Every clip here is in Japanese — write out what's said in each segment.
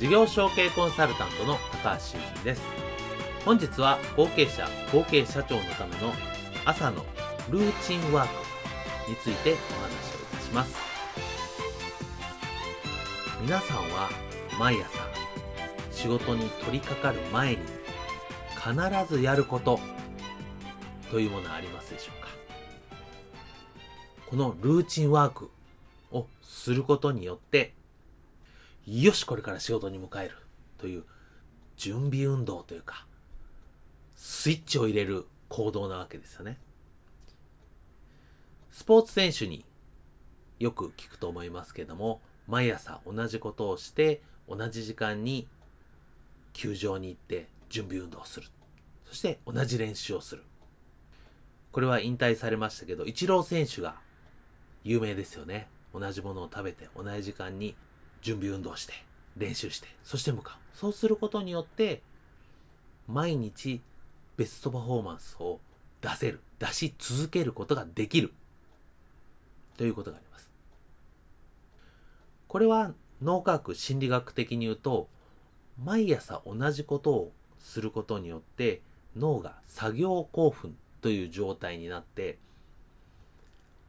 事業承継コンサルタントの高橋修人です。本日は後継者後継社長のための朝のルーチンワークについてお話をいたします。皆さんは毎朝仕事に取り掛かる前に必ずやることというものはありますでしょうか？このルーチンワークをすることによってよし、これから仕事に向かえるという準備運動というか、スイッチを入れる行動なわけですよね。スポーツ選手によく聞くと思いますけども、毎朝同じことをして、同じ時間に球場に行って準備運動をする。そして同じ練習をする。これは引退されましたけど、イチロー選手が有名ですよね。同じものを食べて同じ時間に準備運動して、練習して、そして向かう。そうすることによって、毎日ベストパフォーマンスを出せる、出し続けることができる。ということがあります。これは脳科学、心理学的に言うと、毎朝同じことをすることによって脳が作業興奮という状態になって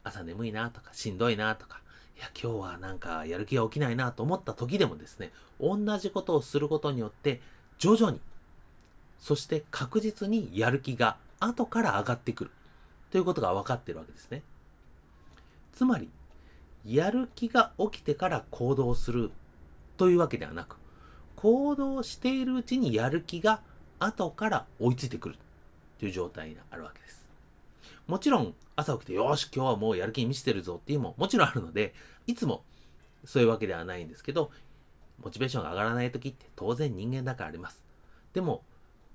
朝眠いなとかしんどいなとかや、今日はなんかやる気が起きないなと思った時でもですね、同じことをすることによって、徐々に、そして確実にやる気が後から上がってくる。ということが分かってるわけですね。つまり、やる気が起きてから行動するというわけではなく、行動しているうちにやる気が後から追いついてくるという状態にあるわけです。もちろん朝起きてよし今日はもうやる気に満ちてるぞっていうのももちろんあるのでいつもそういうわけではないんですけどモチベーションが上がらない時って当然人間だからあります。でも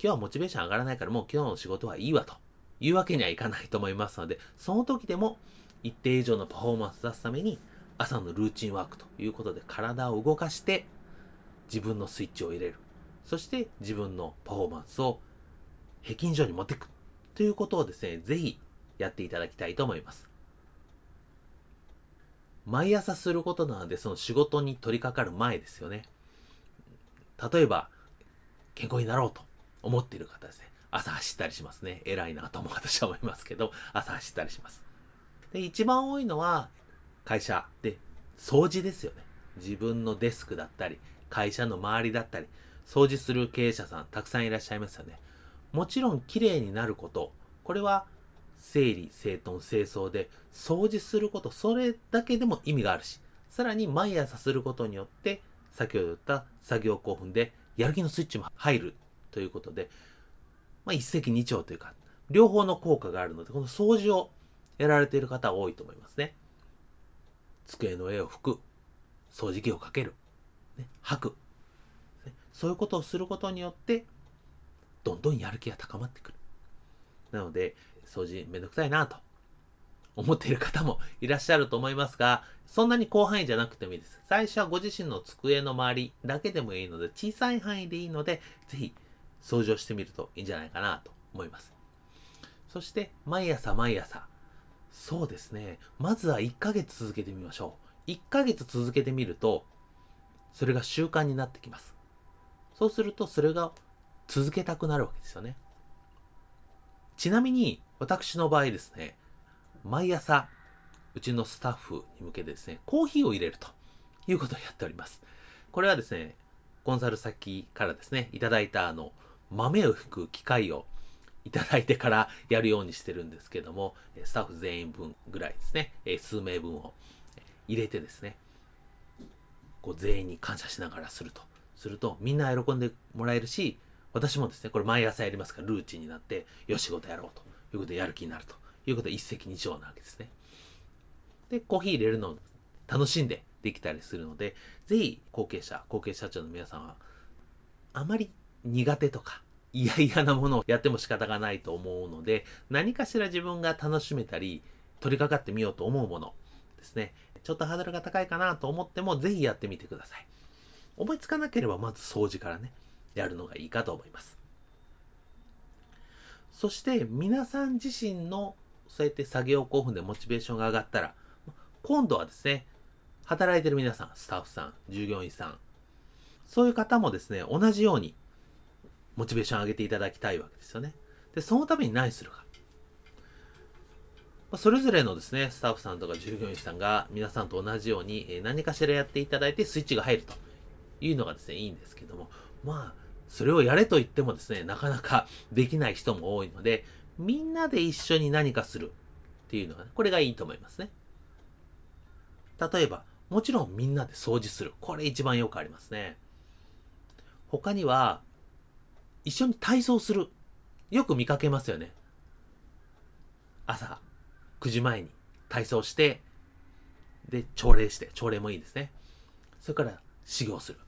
今日はモチベーション上がらないからもう今日の仕事はいいわというわけにはいかないと思いますのでその時でも一定以上のパフォーマンス出すために朝のルーチンワークということで体を動かして自分のスイッチを入れる。そして自分のパフォーマンスを平均以上に持っていくということをですね、ぜひやっていただきたいと思います。毎朝することなので、その仕事に取り掛かる前ですよね。例えば、健康になろうと思っている方ですね。朝走ったりしますね。偉いなとも私は思いますけど、朝走ったりします。で、一番多いのは、会社で掃除ですよね。自分のデスクだったり、会社の周りだったり、掃除する経営者さんたくさんいらっしゃいますよね。もちろん綺麗になること、これは整理、整頓、清掃で掃除すること、それだけでも意味があるし、さらに毎朝することによって、先ほど言った作業興奮でやる気のスイッチも入るということで、まあ、一石二鳥というか、両方の効果があるので、この掃除をやられている方は多いと思いますね。机の絵を拭く、掃除機をかける、ね、吐く、そういうことをすることによって、どんどんやる気が高まってくる。なので、掃除めんどくさいなと思っている方もいらっしゃると思いますが、そんなに広範囲じゃなくてもいいです。最初はご自身の机の周りだけでもいいので、小さい範囲でいいので、ぜひ掃除をしてみるといいんじゃないかなと思います。そして、毎朝毎朝。そうですね。まずは1ヶ月続けてみましょう。1ヶ月続けてみると、それが習慣になってきます。そうすると、それが続けたくなるわけですよね。ちなみに、私の場合ですね、毎朝、うちのスタッフに向けてですね、コーヒーを入れるということをやっております。これはですね、コンサル先からですね、いただいたあの、豆を吹く機械をいただいてから やるようにしてるんですけども、スタッフ全員分ぐらいですね、数名分を入れてですね、こう全員に感謝しながらすると。すると、みんな喜んでもらえるし、私もですね、これ毎朝やりますから、ルーチンになって、よし、仕事やろうということでやる気になるということで一石二鳥なわけですね。で、コーヒー入れるのを楽しんでできたりするので、ぜひ後継者、後継社長の皆さんは、あまり苦手とか嫌々なものをやっても仕方がないと思うので、何かしら自分が楽しめたり、取り掛かってみようと思うものですね。ちょっとハードルが高いかなと思っても、ぜひやってみてください。思いつかなければ、まず掃除からね、やるのがいいかと思います。そして、皆さん自身の、そうやって作業興奮でモチベーションが上がったら、今度はですね、働いてる皆さん、スタッフさん、従業員さん、そういう方もですね、同じようにモチベーション上げていただきたいわけですよね。で、そのために何するか。それぞれのですね、スタッフさんとか従業員さんが皆さんと同じように何かしらやっていただいてスイッチが入るというのがですね、いいんですけども、まあ、それをやれと言ってもですね、なかなかできない人も多いので、みんなで一緒に何かするっていうのが、ね、これがいいと思いますね。例えば、もちろんみんなで掃除する。これ一番よくありますね。他には、一緒に体操する。よく見かけますよね。朝9時前に体操して、で、朝礼して、朝礼もいいですね。それから修行する。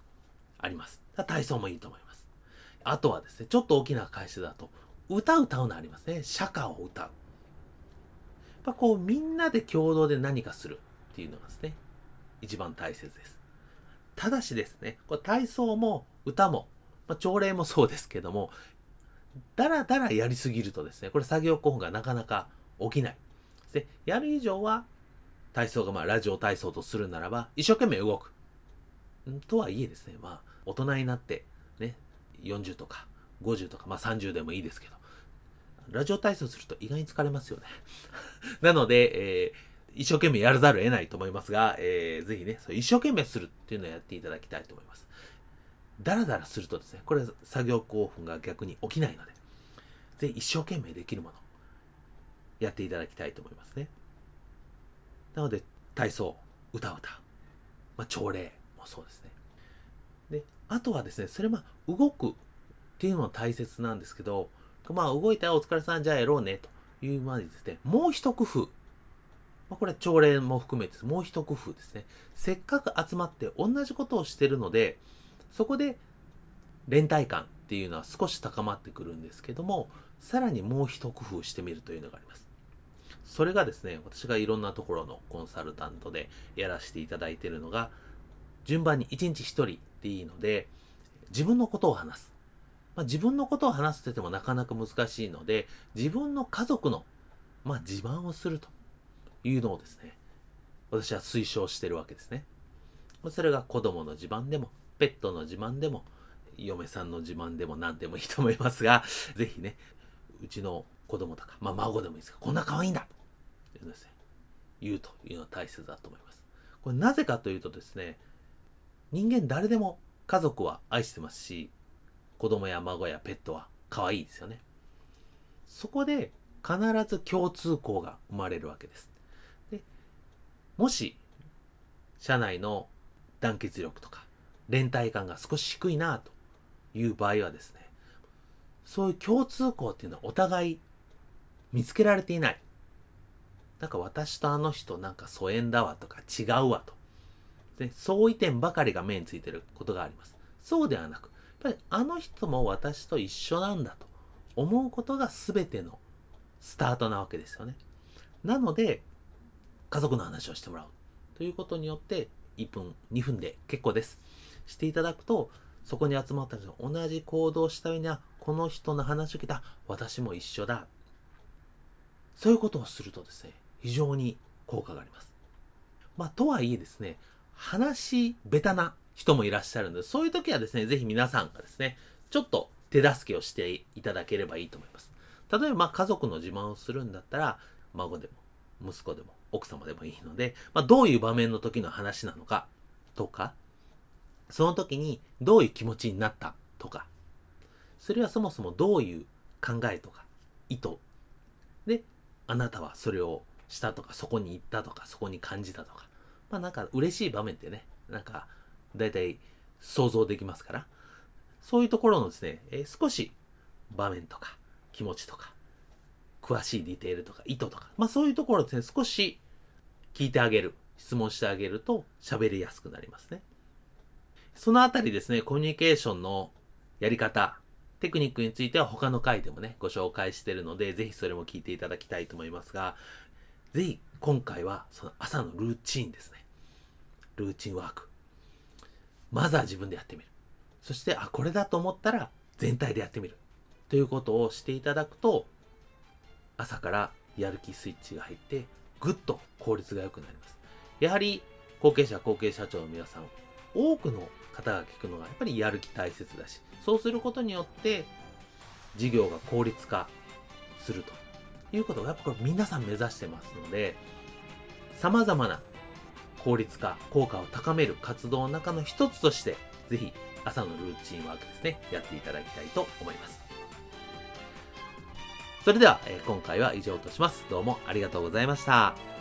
あります。体操もいいと思います。あとはですね、ちょっと大きな会社だと、歌歌うのありますね。社歌を歌う。やっぱこう、みんなで共同で何かするっていうのがですね、一番大切です。ただしですね、これ体操も歌もまあ、朝礼もそうですけども、だらだらやりすぎるとですね、これ作業興奮がなかなか起きない。で、やる以上は、体操がまあラジオ体操とするならば、一生懸命動く。とはいえですね、まあ、大人になって、40とか50とか、まあ30でもいいですけど、ラジオ体操すると意外に疲れますよね。なので、えー、一生懸命やらざるを得ないと思いますが、えー、ぜひね、一生懸命するっていうのをやっていただきたいと思います。ダラダラするとですね、これ作業興奮が逆に起きないので、ぜひ一生懸命できるもの、やっていただきたいと思いますね。なので、体操、歌歌、まあ、朝礼もそうですね。あとはですね、それまあ、動くっていうのは大切なんですけど、まあ、動いたらお疲れさん、じゃあやろうね、というまでですね、もう一工夫。まあ、これは朝礼も含めて、もう一工夫ですね。せっかく集まって同じことをしてるので、そこで連帯感っていうのは少し高まってくるんですけども、さらにもう一工夫してみるというのがあります。それがですね、私がいろんなところのコンサルタントでやらせていただいているのが、順番に1日1人でいいので、自分のことを話す。まあ、自分のことを話すって言ってもなかなか難しいので、自分の家族の、まあ、自慢をするというのをですね、私は推奨してるわけですね。それが子供の自慢でも、ペットの自慢でも、嫁さんの自慢でも何でもいいと思いますが、ぜひね、うちの子供とか、まあ孫でもいいですが、こんな可愛いんだと言うですね。言うというのは大切だと思います。これなぜかというとですね、人間誰でも家族は愛してますし、子供や孫やペットは可愛いですよね。そこで必ず共通項が生まれるわけです。でもし、社内の団結力とか、連帯感が少し低いなという場合はですね、そういう共通項っていうのはお互い見つけられていない。なんか私とあの人なんか疎遠だわとか違うわと。で相違点ばかりが目についてることがあります。そうではなく、やっぱりあの人も私と一緒なんだと思うことが全てのスタートなわけですよね。なので、家族の話をしてもらうということによって、1分、2分で結構です。していただくと、そこに集まった人同じ行動をした上には、この人の話を聞いた、私も一緒だ。そういうことをするとですね、非常に効果があります。まあ、とはいえですね、話下手な人もいらっしゃるので、そういう時はですね、ぜひ皆さんがですね、ちょっと手助けをしていただければいいと思います。例えば、ま家族の自慢をするんだったら、孫でも、息子でも、奥様でもいいので、まあ、どういう場面の時の話なのか、とか、その時にどういう気持ちになったとか、それはそもそもどういう考えとか意図であなたはそれをしたとかそこに行ったとかそこに感じたとかまあなんか嬉しい場面ってねなんか大体想像できますから。そういうところのですね、えー、少し場面とか気持ちとか詳しいディテールとか意図とかまあそういうところですね少し聞いてあげる質問してあげると喋りやすくなりますね。そのあたりですねコミュニケーションのやり方テクニックについては他の回でもね、ご紹介してるので、ぜひそれも聞いていただきたいと思いますが、ぜひ今回はその朝のルーチンですね。ルーチンワーク。まずは自分でやってみる。そして、あ、これだと思ったら全体でやってみる。ということをしていただくと、朝からやる気スイッチが入って、ぐっと効率が良くなります。やはり、後継者、後継社長の皆さん、多くの方が聞くのがやっぱりやる気大切だし、そうすることによって事業が効率化するということをやっぱこれ皆さん目指してますので、様々な効率化、効果を高める活動の中の一つとして、ぜひ朝のルーチンワークですね、やっていただきたいと思います。それでは、え、今回は以上とします。どうもありがとうございました。